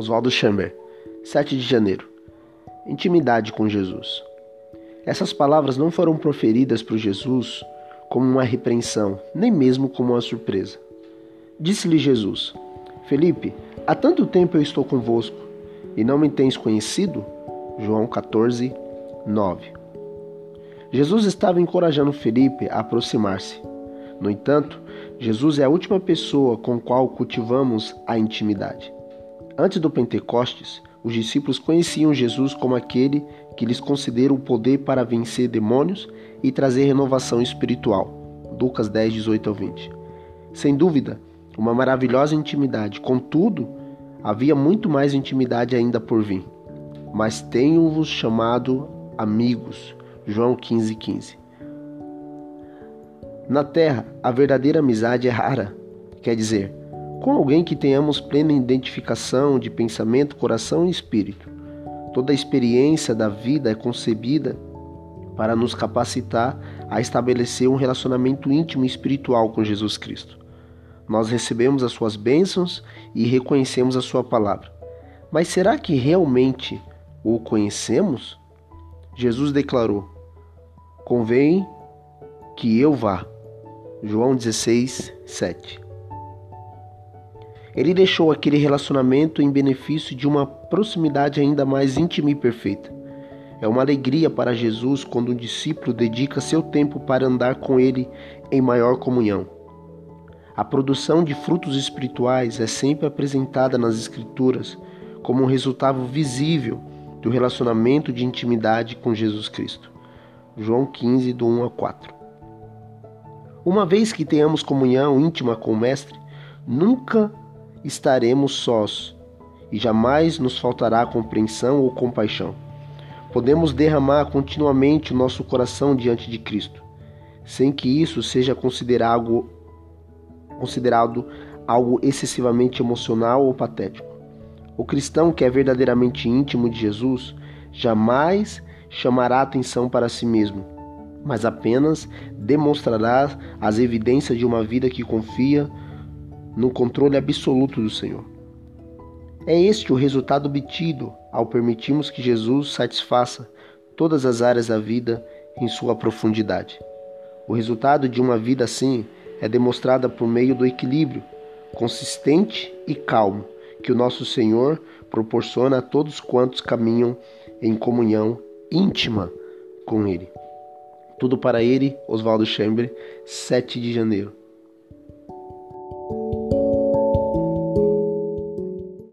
Oswaldo Chamber, 7 de janeiro. Intimidade com Jesus. Essas palavras não foram proferidas por Jesus como uma repreensão, nem mesmo como uma surpresa. Disse-lhe Jesus: Felipe, há tanto tempo eu estou convosco e não me tens conhecido? João 14, 9. Jesus estava encorajando Felipe a aproximar-se. No entanto, Jesus é a última pessoa com qual cultivamos a intimidade. Antes do Pentecostes, os discípulos conheciam Jesus como aquele que lhes concedera o poder para vencer demônios e trazer renovação espiritual. Lucas 10, 18 ao 20. Sem dúvida, uma maravilhosa intimidade. Contudo, havia muito mais intimidade ainda por vir. Mas tenho-vos chamado amigos. João 15, 15. Na terra, a verdadeira amizade é rara, quer dizer, com alguém que tenhamos plena identificação de pensamento, coração e espírito. Toda a experiência da vida é concebida para nos capacitar a estabelecer um relacionamento íntimo e espiritual com Jesus Cristo. Nós recebemos as suas bênçãos e reconhecemos a sua palavra. Mas será que realmente o conhecemos? Jesus declarou: Convém que eu vá. João 16, 7. Ele deixou aquele relacionamento em benefício de uma proximidade ainda mais íntima e perfeita. É uma alegria para Jesus quando um discípulo dedica seu tempo para andar com ele em maior comunhão. A produção de frutos espirituais é sempre apresentada nas Escrituras como um resultado visível do relacionamento de intimidade com Jesus Cristo. João 15, do 1 a 4. Uma vez que tenhamos comunhão íntima com o Mestre, nunca estaremos sós e jamais nos faltará compreensão ou compaixão. Podemos derramar continuamente o nosso coração diante de Cristo, sem que isso seja considerado, considerado algo excessivamente emocional ou patético. O cristão que é verdadeiramente íntimo de Jesus jamais chamará atenção para si mesmo, mas apenas demonstrará as evidências de uma vida que confia no controle absoluto do Senhor. É este o resultado obtido ao permitirmos que Jesus satisfaça todas as áreas da vida em sua profundidade. O resultado de uma vida assim é demonstrada por meio do equilíbrio consistente e calmo que o nosso Senhor proporciona a todos quantos caminham em comunhão íntima com Ele. Tudo para Ele, Oswaldo Chamber, 7 de janeiro.